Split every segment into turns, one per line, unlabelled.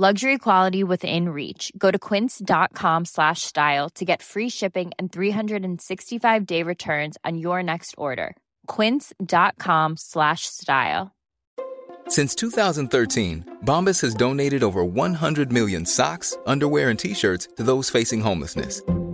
Luxury quality within reach. Go to quince.com slash style to get free shipping and 365 day returns on your next order. Quince.com slash style.
Since 2013, Bombas has donated over 100 million socks, underwear, and t shirts to those facing homelessness.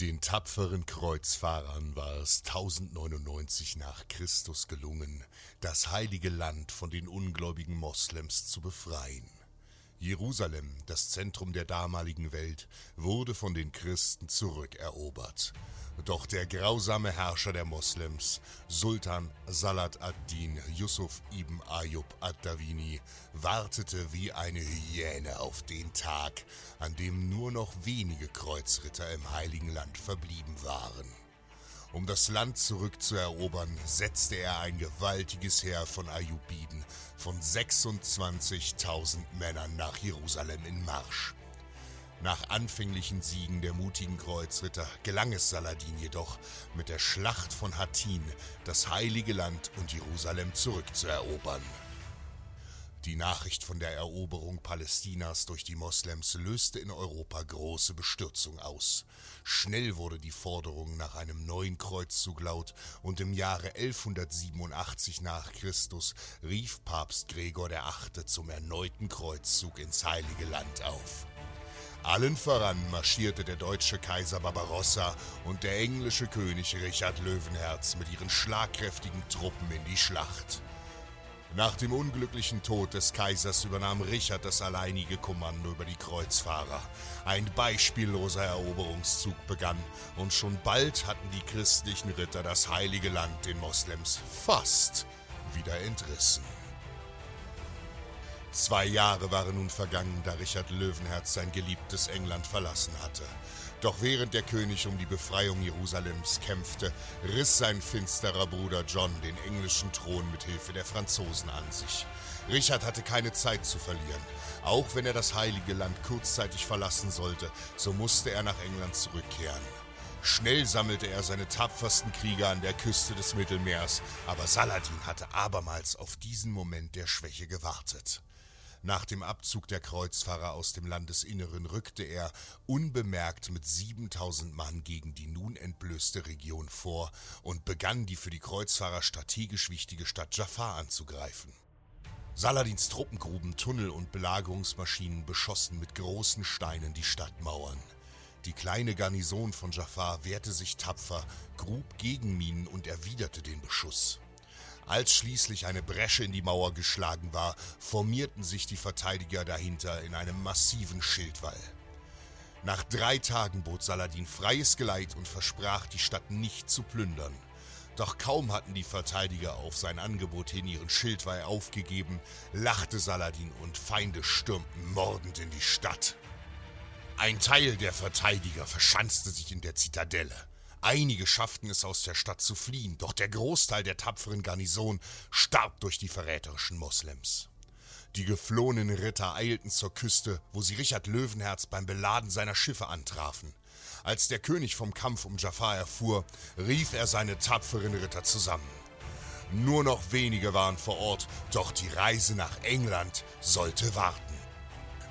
Den tapferen Kreuzfahrern war es 1099 nach Christus gelungen, das heilige Land von den ungläubigen Moslems zu befreien. Jerusalem, das Zentrum der damaligen Welt, wurde von den Christen zurückerobert. Doch der grausame Herrscher der Moslems, Sultan Salat ad-Din Yusuf ibn Ayub ad-Dawini, wartete wie eine Hyäne auf den Tag, an dem nur noch wenige Kreuzritter im Heiligen Land verblieben waren. Um das Land zurückzuerobern, setzte er ein gewaltiges Heer von Ayubiden von 26.000 Männern nach Jerusalem in Marsch. Nach anfänglichen Siegen der mutigen Kreuzritter gelang es Saladin jedoch, mit der Schlacht von Hattin das heilige Land und Jerusalem zurückzuerobern. Die Nachricht von der Eroberung Palästinas durch die Moslems löste in Europa große Bestürzung aus. Schnell wurde die Forderung nach einem neuen Kreuzzug laut und im Jahre 1187 nach Christus rief Papst Gregor VIII. zum erneuten Kreuzzug ins Heilige Land auf. Allen voran marschierte der deutsche Kaiser Barbarossa und der englische König Richard Löwenherz mit ihren schlagkräftigen Truppen in die Schlacht. Nach dem unglücklichen Tod des Kaisers übernahm Richard das alleinige Kommando über die Kreuzfahrer. Ein beispielloser Eroberungszug begann und schon bald hatten die christlichen Ritter das heilige Land den Moslems fast wieder entrissen. Zwei Jahre waren nun vergangen, da Richard Löwenherz sein geliebtes England verlassen hatte. Doch während der König um die Befreiung Jerusalems kämpfte, riss sein finsterer Bruder John den englischen Thron mit Hilfe der Franzosen an sich. Richard hatte keine Zeit zu verlieren. Auch wenn er das heilige Land kurzzeitig verlassen sollte, so musste er nach England zurückkehren. Schnell sammelte er seine tapfersten Krieger an der Küste des Mittelmeers, aber Saladin hatte abermals auf diesen Moment der Schwäche gewartet. Nach dem Abzug der Kreuzfahrer aus dem Landesinneren rückte er unbemerkt mit 7000 Mann gegen die nun entblößte Region vor und begann die für die Kreuzfahrer strategisch wichtige Stadt Jaffa anzugreifen. Saladins Truppen gruben Tunnel und Belagerungsmaschinen beschossen mit großen Steinen die Stadtmauern. Die kleine Garnison von Jaffa wehrte sich tapfer, grub Gegenminen und erwiderte den Beschuss. Als schließlich eine Bresche in die Mauer geschlagen war, formierten sich die Verteidiger dahinter in einem massiven Schildwall. Nach drei Tagen bot Saladin freies Geleit und versprach, die Stadt nicht zu plündern. Doch kaum hatten die Verteidiger auf sein Angebot hin ihren Schildwall aufgegeben, lachte Saladin und Feinde stürmten mordend in die Stadt. Ein Teil der Verteidiger verschanzte sich in der Zitadelle. Einige schafften es aus der Stadt zu fliehen, doch der Großteil der tapferen Garnison starb durch die verräterischen Moslems. Die geflohenen Ritter eilten zur Küste, wo sie Richard Löwenherz beim Beladen seiner Schiffe antrafen. Als der König vom Kampf um Jafar erfuhr, rief er seine tapferen Ritter zusammen. Nur noch wenige waren vor Ort, doch die Reise nach England sollte warten.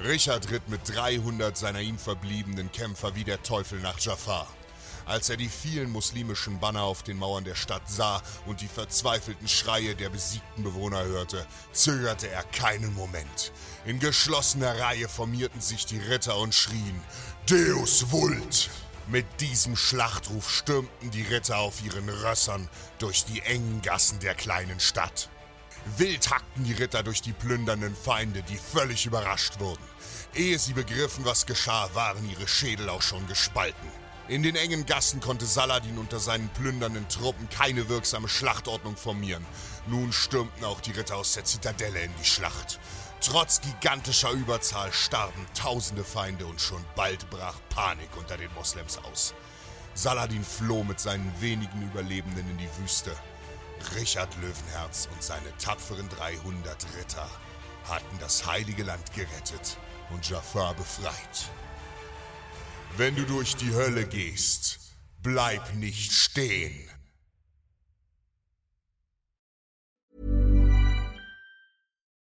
Richard ritt mit 300 seiner ihm verbliebenen Kämpfer wie der Teufel nach Jafar. Als er die vielen muslimischen Banner auf den Mauern der Stadt sah und die verzweifelten Schreie der besiegten Bewohner hörte, zögerte er keinen Moment. In geschlossener Reihe formierten sich die Ritter und schrien Deus Vult! Mit diesem Schlachtruf stürmten die Ritter auf ihren Rössern durch die engen Gassen der kleinen Stadt. Wild hackten die Ritter durch die plündernden Feinde, die völlig überrascht wurden. Ehe sie begriffen, was geschah, waren ihre Schädel auch schon gespalten. In den engen Gassen konnte Saladin unter seinen plündernden Truppen keine wirksame Schlachtordnung formieren. Nun stürmten auch die Ritter aus der Zitadelle in die Schlacht. Trotz gigantischer Überzahl starben tausende Feinde und schon bald brach Panik unter den Moslems aus. Saladin floh mit seinen wenigen Überlebenden in die Wüste. Richard Löwenherz und seine tapferen 300 Ritter hatten das heilige Land gerettet und Jafar befreit. Wenn du durch die Hölle gehst, bleib nicht stehen.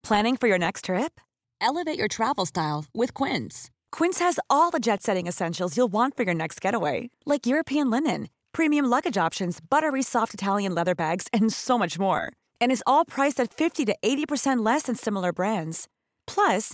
Planning for your next trip? Elevate your travel style with Quince. Quince has all the jet setting essentials you'll want for your next getaway, like European linen, premium luggage options, buttery soft Italian leather bags, and so much more. And is all priced at 50 to 80% less than similar brands. Plus,